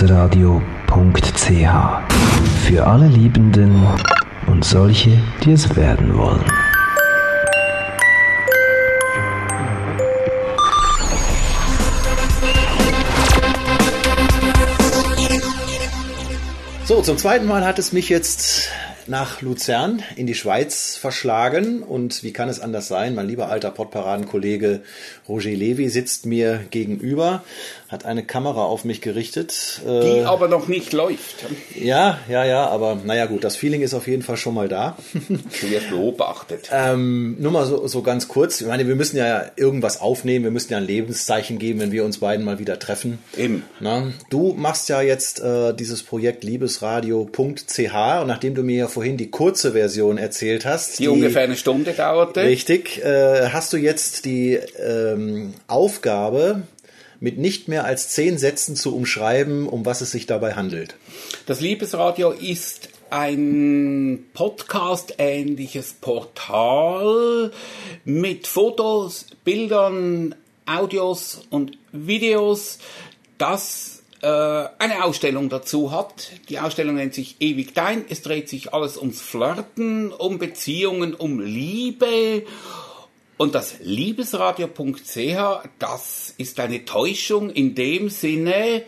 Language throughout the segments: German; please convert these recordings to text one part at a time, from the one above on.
liebesradio.ch für alle Liebenden und solche, die es werden wollen. So, zum zweiten Mal hat es mich jetzt nach Luzern in die Schweiz verschlagen. Und wie kann es anders sein? Mein lieber alter Podparadenkollege Roger Levy sitzt mir gegenüber, hat eine Kamera auf mich gerichtet. Die äh, aber noch nicht läuft. Ja, ja, ja, aber naja gut, das Feeling ist auf jeden Fall schon mal da. Wirst beobachtet. ähm, nur mal so, so ganz kurz. Ich meine, wir müssen ja irgendwas aufnehmen, wir müssen ja ein Lebenszeichen geben, wenn wir uns beiden mal wieder treffen. Eben. Na, du machst ja jetzt äh, dieses Projekt liebesradio.ch und nachdem du mir ja vorhin die kurze Version erzählt hast, die, die ungefähr eine Stunde dauerte. Richtig, äh, hast du jetzt die ähm, Aufgabe, mit nicht mehr als zehn Sätzen zu umschreiben, um was es sich dabei handelt. Das Liebesradio ist ein Podcast-ähnliches Portal mit Fotos, Bildern, Audios und Videos, das äh, eine Ausstellung dazu hat. Die Ausstellung nennt sich Ewig Dein. Es dreht sich alles ums Flirten, um Beziehungen, um Liebe und das Liebesradio.ch, das ist eine Täuschung in dem Sinne,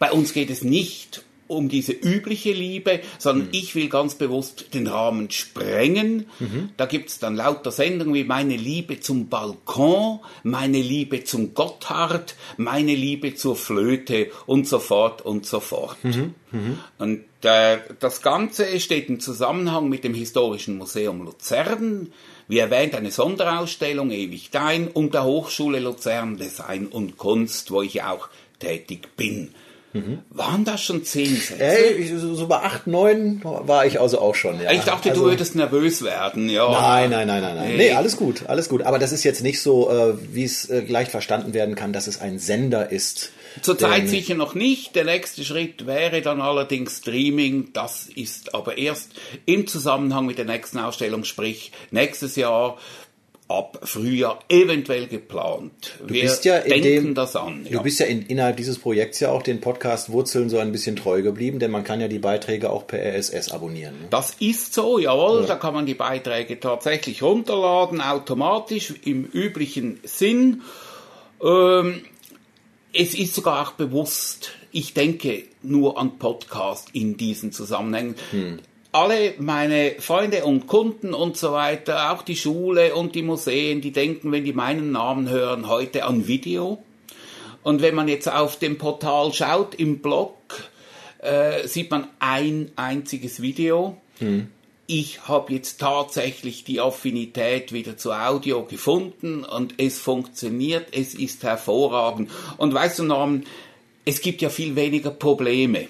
bei uns geht es nicht um diese übliche Liebe, sondern mhm. ich will ganz bewusst den Rahmen sprengen. Mhm. Da gibt's dann lauter Sendungen wie meine Liebe zum Balkon, meine Liebe zum Gotthard, meine Liebe zur Flöte und so fort und so fort. Mhm. mhm. Und äh, das Ganze steht im Zusammenhang mit dem Historischen Museum Luzern. Wie erwähnt, eine Sonderausstellung Ewig Dein und der Hochschule Luzern Design und Kunst, wo ich auch tätig bin. Mhm. Waren das schon zehn Sätze? Ey, so bei acht, neun war ich also auch schon. Ja. Ich dachte, also, du würdest nervös werden. Ja. Nein, nein, nein, nein, nein. Nee, alles gut, alles gut. Aber das ist jetzt nicht so, äh, wie es äh, leicht verstanden werden kann, dass es ein Sender ist. Zurzeit sicher noch nicht. Der nächste Schritt wäre dann allerdings Streaming. Das ist aber erst im Zusammenhang mit der nächsten Ausstellung, sprich nächstes Jahr ab Frühjahr eventuell geplant. Du Wir bist ja in dem, das an. Ja. Du bist ja in, innerhalb dieses Projekts ja auch den Podcast Wurzeln so ein bisschen treu geblieben, denn man kann ja die Beiträge auch per RSS abonnieren. Ne? Das ist so, jawohl. Ja. Da kann man die Beiträge tatsächlich runterladen, automatisch im üblichen Sinn. Ähm, es ist sogar auch bewusst, ich denke nur an Podcast in diesen Zusammenhängen. Hm. Alle meine Freunde und Kunden und so weiter, auch die Schule und die Museen, die denken, wenn die meinen Namen hören, heute an Video. Und wenn man jetzt auf dem Portal schaut, im Blog, äh, sieht man ein einziges Video. Hm ich habe jetzt tatsächlich die Affinität wieder zu Audio gefunden und es funktioniert, es ist hervorragend. Und weißt du, Norman, es gibt ja viel weniger Probleme.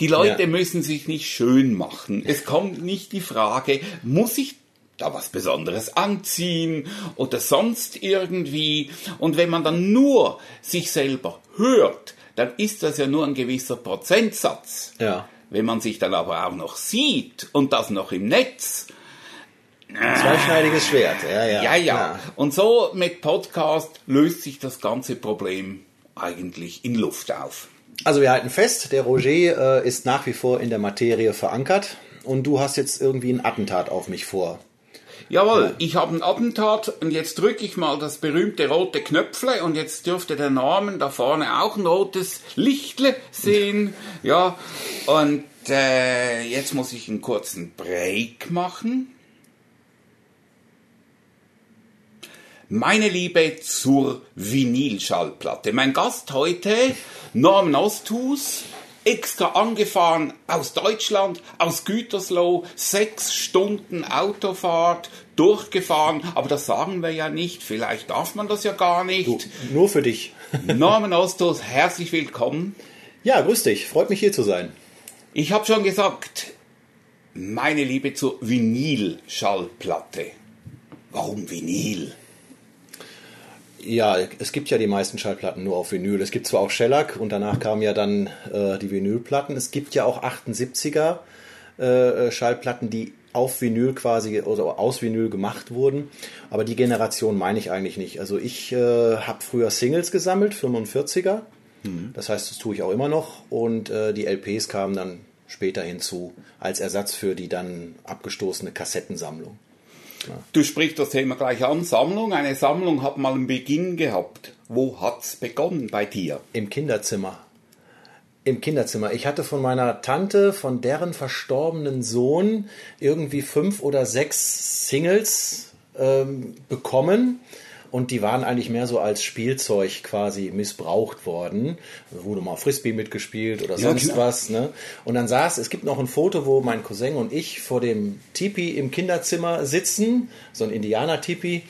Die Leute ja. müssen sich nicht schön machen. Es kommt nicht die Frage, muss ich da was Besonderes anziehen oder sonst irgendwie. Und wenn man dann nur sich selber hört, dann ist das ja nur ein gewisser Prozentsatz. Ja. Wenn man sich dann aber auch noch sieht und das noch im Netz, Zweischneidiges Schwert, ja, ja. Ja, ja. Und so mit Podcast löst sich das ganze Problem eigentlich in Luft auf. Also wir halten fest, der Roger äh, ist nach wie vor in der Materie verankert und du hast jetzt irgendwie ein Attentat auf mich vor. Jawohl, ja. ich habe ein Attentat und jetzt drücke ich mal das berühmte rote Knöpfle und jetzt dürfte der Namen da vorne auch ein rotes Lichtle sehen. Ja, und äh, jetzt muss ich einen kurzen Break machen. Meine Liebe zur Vinylschallplatte. Mein Gast heute, Norman Osthus, extra angefahren aus Deutschland, aus Gütersloh, sechs Stunden Autofahrt durchgefahren, aber das sagen wir ja nicht, vielleicht darf man das ja gar nicht. Du, nur für dich. Norman Ostos, herzlich willkommen. Ja, grüß dich, freut mich hier zu sein. Ich habe schon gesagt, meine Liebe zur Vinylschallplatte. Warum Vinyl? Ja, es gibt ja die meisten Schallplatten nur auf Vinyl. Es gibt zwar auch Shellac und danach kamen ja dann äh, die Vinylplatten. Es gibt ja auch 78er äh, Schallplatten, die auf Vinyl quasi oder aus Vinyl gemacht wurden. Aber die Generation meine ich eigentlich nicht. Also ich äh, habe früher Singles gesammelt, 45er. Das heißt, das tue ich auch immer noch. Und äh, die LPs kamen dann später hinzu als Ersatz für die dann abgestoßene Kassettensammlung. Du sprichst das Thema gleich an. Sammlung. Eine Sammlung hat mal einen Beginn gehabt. Wo hat's begonnen bei dir? Im Kinderzimmer. Im Kinderzimmer. Ich hatte von meiner Tante, von deren verstorbenen Sohn, irgendwie fünf oder sechs Singles ähm, bekommen. Und die waren eigentlich mehr so als Spielzeug quasi missbraucht worden. Da wurde mal Frisbee mitgespielt oder Ja, sonst klar. was. Ne? Und dann saß, es gibt noch ein Foto, wo mein Cousin und ich vor dem Tipi im Kinderzimmer sitzen, so ein Indianer-Tipi.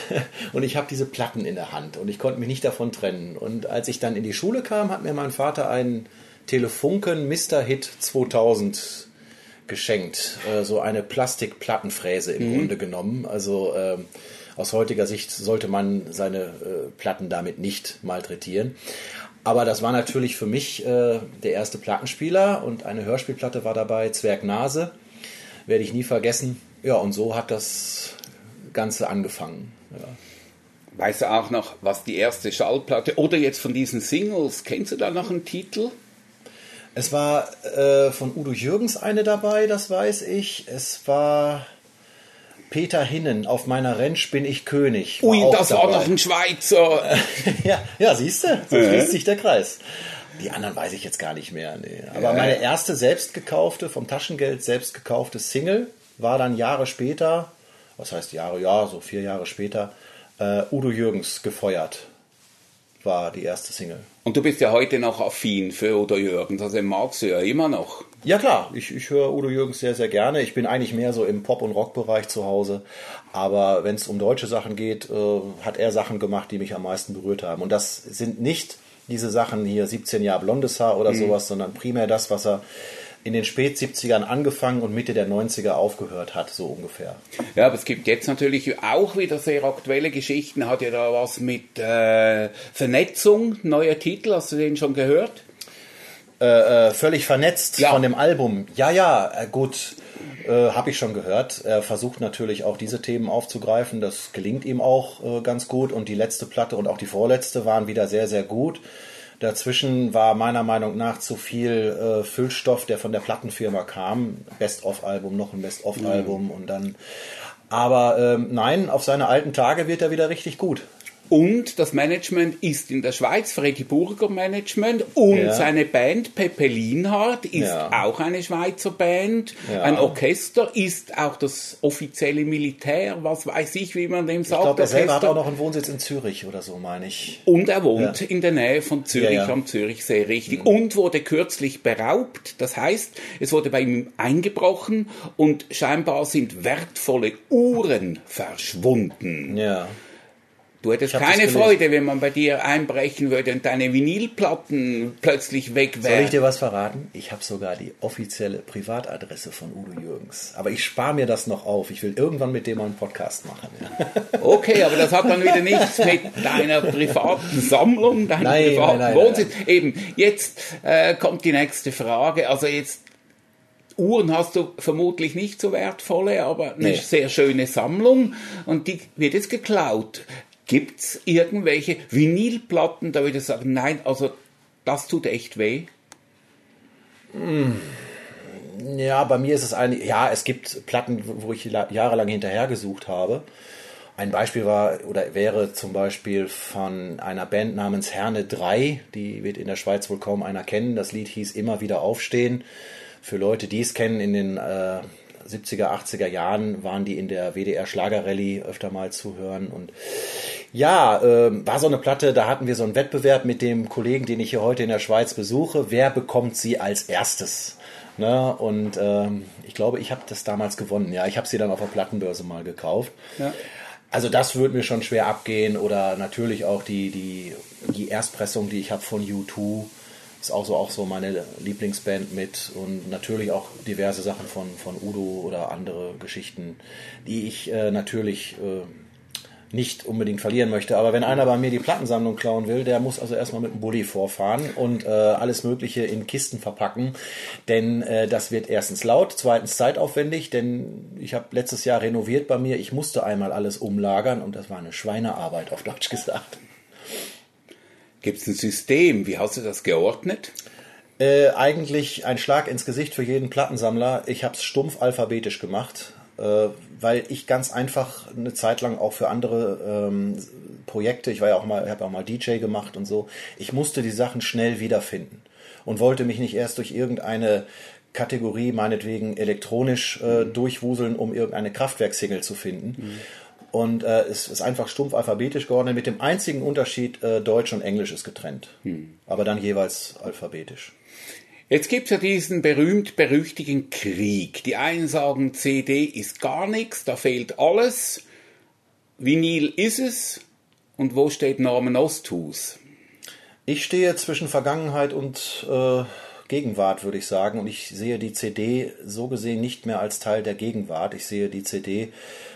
Und ich habe diese Platten in der Hand und ich konnte mich nicht davon trennen. Und als ich dann in die Schule kam, hat mir mein Vater einen Telefunken Mr. Hit 2000 geschenkt. Äh, so eine Plastikplattenfräse im Grunde genommen. Also ähm, aus heutiger Sicht sollte man seine äh, Platten damit nicht malträtieren. Aber das war natürlich für mich äh, der erste Plattenspieler und eine Hörspielplatte war dabei, Zwerg Nase. Werde ich nie vergessen. Ja, und so hat das Ganze angefangen. Ja. Weißt du auch noch, was die erste Schallplatte oder jetzt von diesen Singles, kennst du da noch einen Titel? Es war äh, von Udo Jürgens eine dabei, das weiß ich. Es war Peter Hinnen, auf meiner Rentsch bin ich König. Ui, auch das war dabei. noch ein Schweizer. ja, ja, siehst du, so schließt sich der Kreis. Die anderen weiß ich jetzt gar nicht mehr. Nee. Aber meine erste selbst gekaufte, vom Taschengeld selbst gekaufte Single war dann Jahre später, was heißt Jahre, ja, so vier Jahre später, äh, Udo Jürgens gefeuert. War die erste Single. Und du bist ja heute noch affin für Udo Jürgens, also magst du ja immer noch. Ja klar, ich, ich höre Udo Jürgens sehr, sehr gerne. Ich bin eigentlich mehr so im Pop- und Rock-Bereich zu Hause. Aber wenn es um deutsche Sachen geht, äh, hat er Sachen gemacht, die mich am meisten berührt haben. Und das sind nicht diese Sachen hier 17 Jahre blondes Haar oder sowas, sondern primär das, was er in den Spät 70ern angefangen und Mitte der 90er aufgehört hat, so ungefähr. Ja, aber es gibt jetzt natürlich auch wieder sehr aktuelle Geschichten. Hat ja da was mit äh, Vernetzung, neuer Titel, hast du den schon gehört? Äh, völlig vernetzt Ja. von dem Album. Ja, ja, äh, gut, äh, habe ich schon gehört. Er versucht natürlich auch diese Themen aufzugreifen. Das gelingt ihm auch äh, ganz gut. Und die letzte Platte und auch die vorletzte waren wieder sehr, sehr gut. Dazwischen war meiner Meinung nach zu viel äh, Füllstoff, der von der Plattenfirma kam. Best-of-Album, noch ein Best-of-Album und dann. Aber ähm, nein, auf seine alten Tage wird er wieder richtig gut. Und das Management ist in der Schweiz, Freddy Burger Management und Ja. seine Band Pepe Linhardt ist Ja. auch eine Schweizer Band. Ja. Ein Orchester ist auch das offizielle Militär, was weiß ich, wie man dem Ich sagt. glaube, er selber hat auch noch einen Wohnsitz in Zürich oder so, meine ich. Und er wohnt in der Nähe von Zürich am Zürichsee, richtig. Und wurde kürzlich beraubt. Das heißt, es wurde bei ihm eingebrochen und scheinbar sind wertvolle Uhren verschwunden. Ja. Du hättest keine. Freude, wenn man bei dir einbrechen würde und deine Vinylplatten plötzlich weg Soll ich wären. dir was verraten? Ich habe sogar die offizielle Privatadresse von Udo Jürgens. Aber ich spare mir das noch auf. Ich will irgendwann mit dem mal einen Podcast machen. Okay, aber das hat dann wieder nichts mit deiner privaten Sammlung, deinem Nein, privaten nein, nein, Wohnsitz. Eben, jetzt äh, kommt die nächste Frage. Also jetzt Uhren hast du vermutlich nicht so wertvolle, aber eine Nee. sehr schöne Sammlung und die wird jetzt geklaut. Gibt's irgendwelche Vinylplatten, da würde ich sagen, nein, also das tut echt weh. ja, bei mir ist es eigentlich, ja, es gibt Platten, wo ich la- jahrelang hinterhergesucht habe. Ein Beispiel war oder wäre zum Beispiel von einer Band namens Herne 3, die wird in der Schweiz wohl kaum einer kennen. Das Lied hieß Immer wieder aufstehen. Für Leute, die es kennen, in den äh, 70er, 80er Jahren waren die in der WDR Schlagerrallye öfter mal zu hören. Und ja, ähm, war so eine Platte, da hatten wir so einen Wettbewerb mit dem Kollegen, den ich hier heute in der Schweiz besuche. Wer bekommt sie als erstes? Ne? Und ähm, ich glaube, ich habe das damals gewonnen. Ja, ich habe sie dann auf der Plattenbörse mal gekauft. Ja. Also das würde mir schon schwer abgehen oder natürlich auch die, die, die Erstpressung, die ich habe von U2, ist auch so, auch so meine Lieblingsband mit und natürlich auch diverse Sachen von, von Udo oder andere Geschichten, die ich äh, natürlich äh, nicht unbedingt verlieren möchte. Aber wenn einer bei mir die Plattensammlung klauen will, der muss also erstmal mit dem Bulli vorfahren und äh, alles Mögliche in Kisten verpacken. Denn äh, das wird erstens laut, zweitens zeitaufwendig, denn ich habe letztes Jahr renoviert bei mir. Ich musste einmal alles umlagern und das war eine Schweinearbeit, auf Deutsch gesagt. Gibt es ein System? Wie hast du das geordnet? Äh, eigentlich ein Schlag ins Gesicht für jeden Plattensammler. Ich habe es stumpf alphabetisch gemacht, äh, weil ich ganz einfach eine Zeit lang auch für andere ähm, Projekte, ich war ja auch mal, habe auch mal DJ gemacht und so, ich musste die Sachen schnell wiederfinden und wollte mich nicht erst durch irgendeine Kategorie, meinetwegen elektronisch äh, mhm. durchwuseln, um irgendeine Kraftwerksingle zu finden. Mhm. Und äh, es ist einfach stumpf alphabetisch geworden, mit dem einzigen Unterschied, äh, Deutsch und Englisch ist getrennt. Mhm. Aber dann jeweils alphabetisch. Jetzt gibt es ja diesen berühmt-berüchtigen Krieg. Die einen sagen, CD ist gar nichts, da fehlt alles. Vinyl ist es. Und wo steht Norman Osthus? Ich stehe zwischen Vergangenheit und äh, Gegenwart, würde ich sagen. Und ich sehe die CD so gesehen nicht mehr als Teil der Gegenwart. Ich sehe die CD,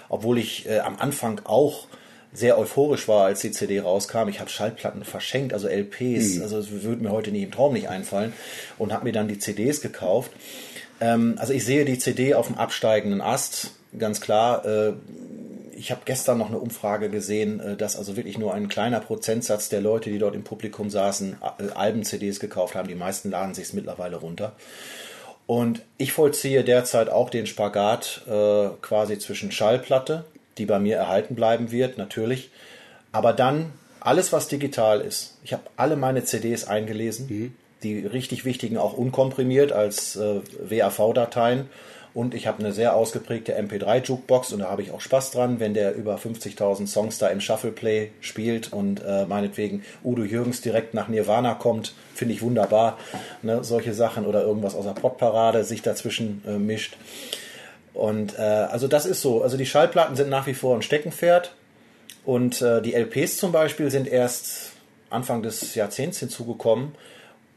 obwohl ich äh, am Anfang auch sehr euphorisch war, als die CD rauskam. Ich habe Schallplatten verschenkt, also LPs, mhm. also es würde mir heute nie im Traum nicht einfallen und habe mir dann die CDs gekauft. Ähm, also ich sehe die CD auf dem absteigenden Ast, ganz klar. Äh, ich habe gestern noch eine Umfrage gesehen, äh, dass also wirklich nur ein kleiner Prozentsatz der Leute, die dort im Publikum saßen, äh, Alben-CDs gekauft haben. Die meisten laden sich mittlerweile runter. Und ich vollziehe derzeit auch den Spagat äh, quasi zwischen Schallplatte, die bei mir erhalten bleiben wird, natürlich. Aber dann alles, was digital ist. Ich habe alle meine CDs eingelesen, mhm. die richtig wichtigen auch unkomprimiert als äh, WAV-Dateien. Und ich habe eine sehr ausgeprägte MP3-Jukebox und da habe ich auch Spaß dran, wenn der über 50.000 Songs da im Shuffleplay spielt und äh, meinetwegen Udo Jürgens direkt nach Nirvana kommt, finde ich wunderbar. Ne, solche Sachen oder irgendwas aus der Popparade sich dazwischen äh, mischt. Und äh, also das ist so. Also die Schallplatten sind nach wie vor ein Steckenpferd. Und äh, die LPs zum Beispiel sind erst Anfang des Jahrzehnts hinzugekommen,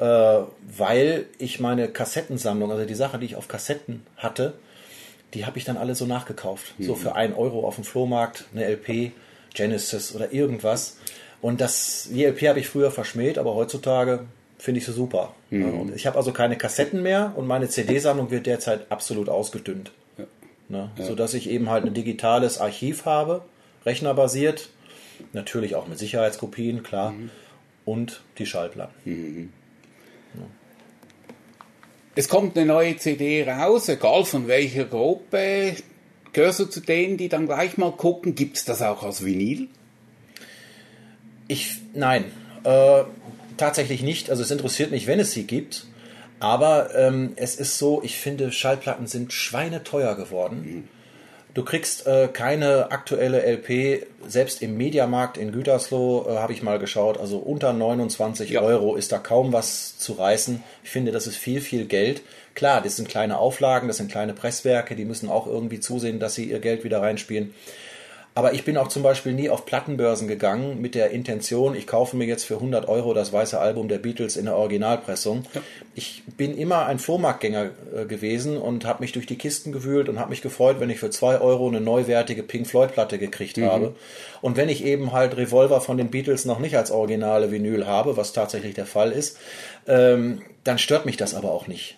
äh, weil ich meine Kassettensammlung, also die Sachen, die ich auf Kassetten hatte, die habe ich dann alle so nachgekauft. Mhm. So für ein Euro auf dem Flohmarkt, eine LP, Genesis oder irgendwas. Und das, die LP habe ich früher verschmäht, aber heutzutage finde ich sie super. Mhm. ich habe also keine Kassetten mehr und meine CD-Sammlung wird derzeit absolut ausgedünnt. Ne? Ja. Sodass ich eben halt ein digitales Archiv habe, rechnerbasiert, natürlich auch mit Sicherheitskopien, klar, mhm. und die Schallplatten. Mhm. Es kommt eine neue CD raus, egal von welcher Gruppe. Gehörst du zu denen, die dann gleich mal gucken, gibt es das auch als Vinyl? Ich, nein, äh, tatsächlich nicht. Also es interessiert mich, wenn es sie gibt. Aber ähm, es ist so, ich finde, Schallplatten sind schweineteuer geworden. Mhm. Du kriegst äh, keine aktuelle LP, selbst im Mediamarkt in Gütersloh äh, habe ich mal geschaut, also unter 29 ja. Euro ist da kaum was zu reißen. Ich finde, das ist viel, viel Geld. Klar, das sind kleine Auflagen, das sind kleine Presswerke, die müssen auch irgendwie zusehen, dass sie ihr Geld wieder reinspielen. Aber ich bin auch zum Beispiel nie auf Plattenbörsen gegangen mit der Intention, ich kaufe mir jetzt für 100 Euro das weiße Album der Beatles in der Originalpressung. Ja. Ich bin immer ein Flohmarktgänger äh, gewesen und habe mich durch die Kisten gewühlt und habe mich gefreut, wenn ich für 2 Euro eine neuwertige Pink Floyd Platte gekriegt mhm. habe. Und wenn ich eben halt Revolver von den Beatles noch nicht als originale Vinyl habe, was tatsächlich der Fall ist, ähm, dann stört mich das aber auch nicht.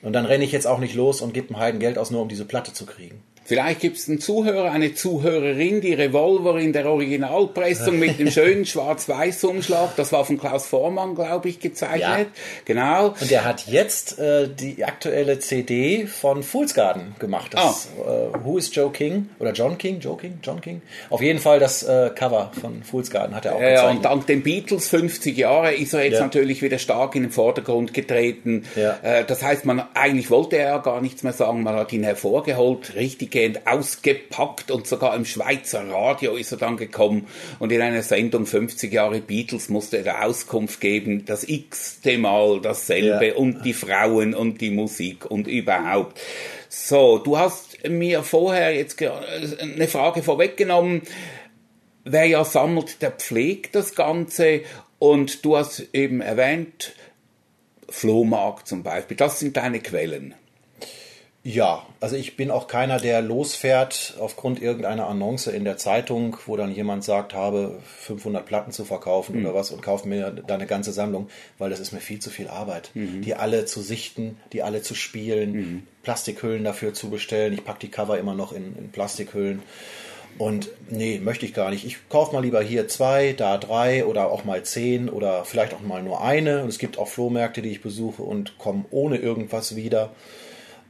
Und dann renne ich jetzt auch nicht los und gebe einem Heiden Geld aus, nur um diese Platte zu kriegen. Vielleicht gibt es einen Zuhörer, eine Zuhörerin, die Revolver in der Originalpressung mit dem schönen Schwarz-Weiß-Umschlag, das war von Klaus Vormann, glaube ich, gezeichnet. Ja. Genau. Und er hat jetzt äh, die aktuelle CD von Fool's Garden gemacht. Das, oh. äh, Who is Joe King? Oder John King? Joe King? John King? Auf jeden Fall das äh, Cover von Fool's Garden hat er auch gezeichnet. Ja, und dank den Beatles 50 Jahre ist er jetzt ja. natürlich wieder stark in den Vordergrund getreten. Ja. Äh, das heißt, man eigentlich wollte er ja gar nichts mehr sagen, man hat ihn hervorgeholt, richtig durchgehend ausgepackt und sogar im Schweizer Radio ist er dann gekommen und in einer Sendung 50 Jahre Beatles musste er Auskunft geben, das x-te Mal dasselbe ja. und die Frauen und die Musik und überhaupt. So, du hast mir vorher jetzt eine Frage vorweggenommen. Wer ja sammelt, der pflegt das Ganze und du hast eben erwähnt, Flohmarkt zum Beispiel, das sind deine Quellen. Ja, also ich bin auch keiner, der losfährt aufgrund irgendeiner Annonce in der Zeitung, wo dann jemand sagt, habe 500 Platten zu verkaufen mhm. oder was und kaufe mir da eine ganze Sammlung, weil das ist mir viel zu viel Arbeit. Mhm. Die alle zu sichten, die alle zu spielen, mhm. Plastikhüllen dafür zu bestellen. Ich packe die Cover immer noch in, in Plastikhüllen. Und nee, möchte ich gar nicht. Ich kaufe mal lieber hier zwei, da drei oder auch mal zehn oder vielleicht auch mal nur eine. Und es gibt auch Flohmärkte, die ich besuche und komme ohne irgendwas wieder.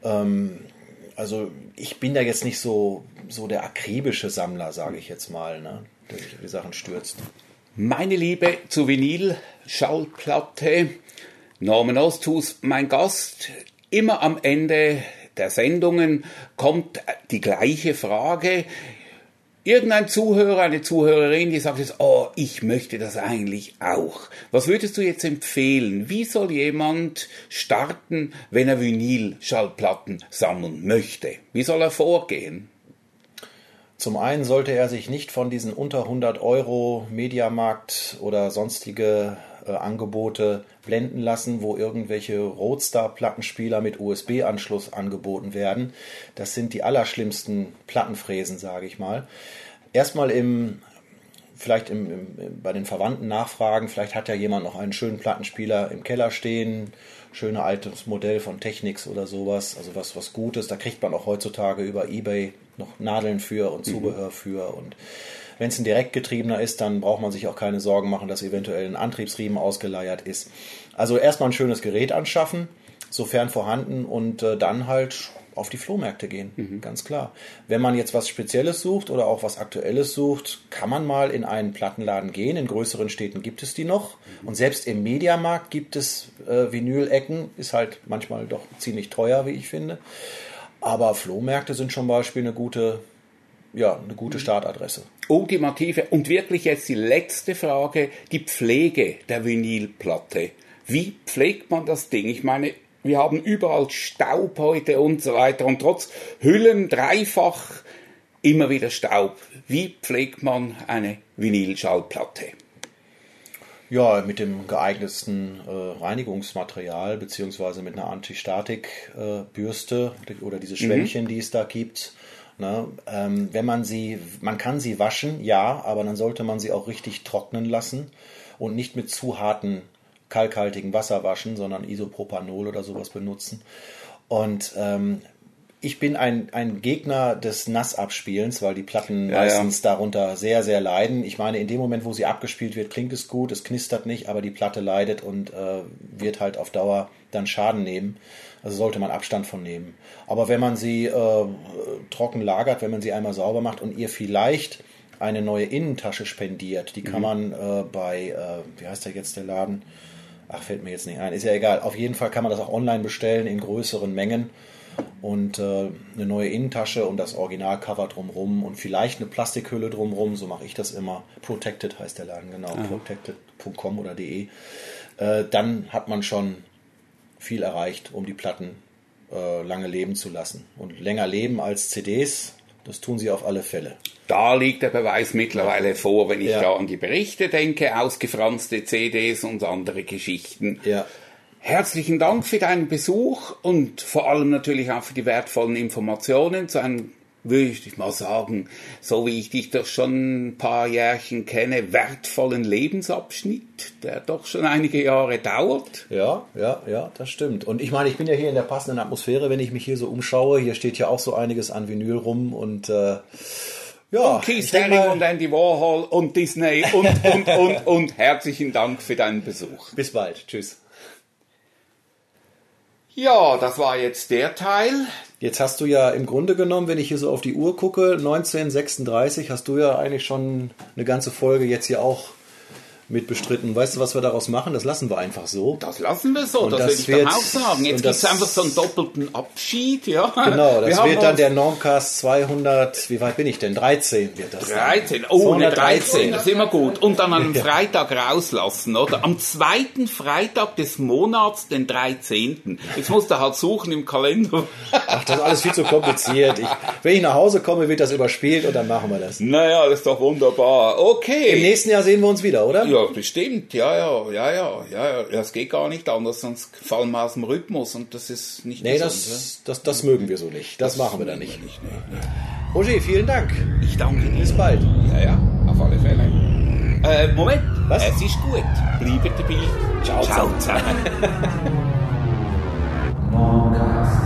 Ähm, also ich bin da jetzt nicht so, so der akribische Sammler, sage ich jetzt mal, ne? der sich die Sachen stürzt. Meine Liebe zu Vinyl, Schallplatte, Norman Osthus, mein Gast. Immer am Ende der Sendungen kommt die gleiche Frage. Irgendein Zuhörer, eine Zuhörerin, die sagt jetzt, oh, ich möchte das eigentlich auch. Was würdest du jetzt empfehlen? Wie soll jemand starten, wenn er Vinyl-Schallplatten sammeln möchte? Wie soll er vorgehen? Zum einen sollte er sich nicht von diesen unter 100 Euro Mediamarkt oder sonstige Angebote blenden lassen, wo irgendwelche Roadstar-Plattenspieler mit USB-Anschluss angeboten werden. Das sind die allerschlimmsten Plattenfräsen, sage ich mal. Erstmal im vielleicht im, im, bei den Verwandten nachfragen, vielleicht hat ja jemand noch einen schönen Plattenspieler im Keller stehen, schöne altes Modell von Technics oder sowas, also was, was Gutes. Da kriegt man auch heutzutage über Ebay noch Nadeln für und Zubehör mhm. für und wenn es ein direktgetriebener ist, dann braucht man sich auch keine Sorgen machen, dass eventuell ein Antriebsriemen ausgeleiert ist. Also erstmal ein schönes Gerät anschaffen, sofern vorhanden, und äh, dann halt auf die Flohmärkte gehen, mhm. ganz klar. Wenn man jetzt was Spezielles sucht oder auch was Aktuelles sucht, kann man mal in einen Plattenladen gehen. In größeren Städten gibt es die noch. Mhm. Und selbst im Mediamarkt gibt es äh, Vinyl-Ecken. Ist halt manchmal doch ziemlich teuer, wie ich finde. Aber Flohmärkte sind zum Beispiel eine gute ja, eine gute Startadresse. Ultimative und wirklich jetzt die letzte Frage, die Pflege der Vinylplatte. Wie pflegt man das Ding? Ich meine, wir haben überall Staub heute und so weiter und trotz Hüllen dreifach immer wieder Staub. Wie pflegt man eine Vinylschallplatte? Ja, mit dem geeignetsten äh, Reinigungsmaterial beziehungsweise mit einer Antistatikbürste äh, oder diese Schwämmchen, mhm. die es da gibt. Ne? Ähm, wenn man sie, man kann sie waschen, ja, aber dann sollte man sie auch richtig trocknen lassen und nicht mit zu harten kalkhaltigen Wasser waschen, sondern Isopropanol oder sowas benutzen. Und ähm, ich bin ein, ein Gegner des Nassabspielens, weil die Platten ja, meistens ja. darunter sehr, sehr leiden. Ich meine, in dem Moment, wo sie abgespielt wird, klingt es gut, es knistert nicht, aber die Platte leidet und äh, wird halt auf Dauer dann Schaden nehmen. Also sollte man Abstand von nehmen. Aber wenn man sie äh, trocken lagert, wenn man sie einmal sauber macht und ihr vielleicht eine neue Innentasche spendiert, die kann mhm. man äh, bei, äh, wie heißt der jetzt der Laden? Ach, fällt mir jetzt nicht ein. Ist ja egal. Auf jeden Fall kann man das auch online bestellen in größeren Mengen. Und äh, eine neue Innentasche und das Originalcover drumrum und vielleicht eine Plastikhülle drumrum, so mache ich das immer. Protected heißt der Laden, genau. Protected.com oder de. Äh, dann hat man schon viel erreicht, um die Platten äh, lange leben zu lassen. Und länger leben als CDs, das tun sie auf alle Fälle. Da liegt der Beweis mittlerweile vor, wenn ich ja. da an die Berichte denke, ausgefranste CDs und andere Geschichten. Ja. Herzlichen Dank für deinen Besuch und vor allem natürlich auch für die wertvollen Informationen zu einem würde ich mal sagen, so wie ich dich doch schon ein paar Jährchen kenne, wertvollen Lebensabschnitt, der doch schon einige Jahre dauert. Ja, ja, ja, das stimmt. Und ich meine, ich bin ja hier in der passenden Atmosphäre, wenn ich mich hier so umschaue. Hier steht ja auch so einiges an Vinyl rum und äh, ja, und Keith Haring und Andy Warhol und Disney und, und, und, und herzlichen Dank für deinen Besuch. Bis bald. Tschüss. Ja, das war jetzt der Teil. Jetzt hast du ja im Grunde genommen, wenn ich hier so auf die Uhr gucke, 1936 hast du ja eigentlich schon eine ganze Folge jetzt hier auch mit bestritten. Weißt du, was wir daraus machen? Das lassen wir einfach so. Das lassen wir so, und das, das will ich dann auch sagen. Jetzt gibt es einfach so einen doppelten Abschied. Ja. Genau, das wir wird dann der Normcast 200, wie weit bin ich denn? 13 wird das 13, dann. oh, eine 13, das ist immer gut. Und dann am Freitag rauslassen, oder? Am zweiten Freitag des Monats, den 13. Jetzt musst du halt suchen im Kalender. Ach, das ist alles viel zu kompliziert. Ich, wenn ich nach Hause komme, wird das überspielt und dann machen wir das. Naja, das ist doch wunderbar. Okay. Im nächsten Jahr sehen wir uns wieder, oder? Ja, bestimmt, ja, ja, ja, ja, ja, ja. Es geht gar nicht anders, sonst fallen wir aus dem Rhythmus und das ist nicht Nee, gesund, das, das, das mögen wir so nicht. Das, das machen wir dann nicht. nicht nee, nee. Roger, vielen Dank. Ich danke dir. Bis bald. Ja, ja, auf alle Fälle. Äh, Moment. Was? Es ist gut. Bleibt dabei. Ciao, Ciao zusammen.